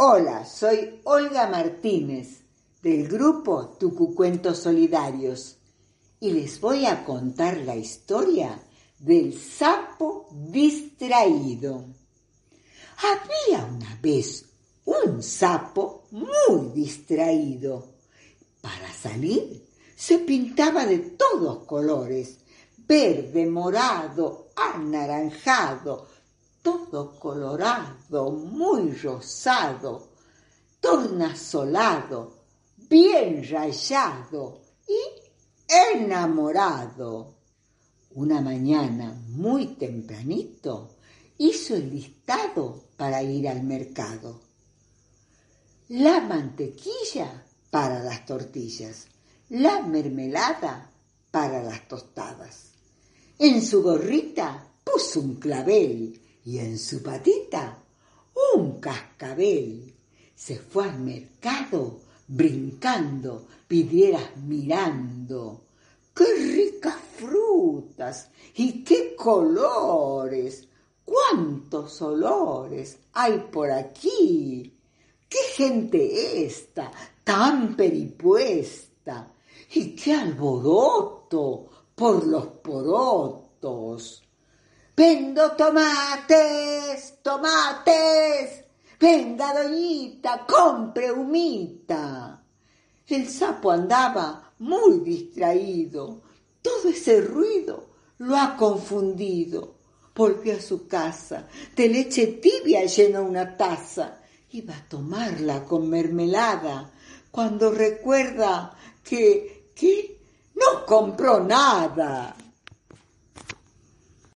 Hola, soy Olga Martínez del grupo Tucucuentos Solidarios y les voy a contar la historia del sapo distraído. Había una vez un sapo muy distraído. Para salir se pintaba de todos colores, verde, morado, anaranjado, todo colorado, muy rosado, tornasolado, bien rayado y enamorado. Una mañana muy tempranito hizo el listado para ir al mercado. La mantequilla para las tortillas, la mermelada para las tostadas. En su gorrita puso un clavel y en su patita un cascabel. Se fue al mercado brincando, pidieras mirando. ¡Qué ricas frutas! ¡Y qué colores! ¡Cuántos olores hay por aquí! ¡Qué gente esta, tan peripuesta! ¡Y qué alboroto por los porotos! Vendo tomates, tomates. Venga, doñita, compre humita. El sapo andaba muy distraído. Todo ese ruido lo ha confundido. Volvió a su casa. De leche tibia llenó una taza. Iba a tomarla con mermelada cuando recuerda que, que no compró nada.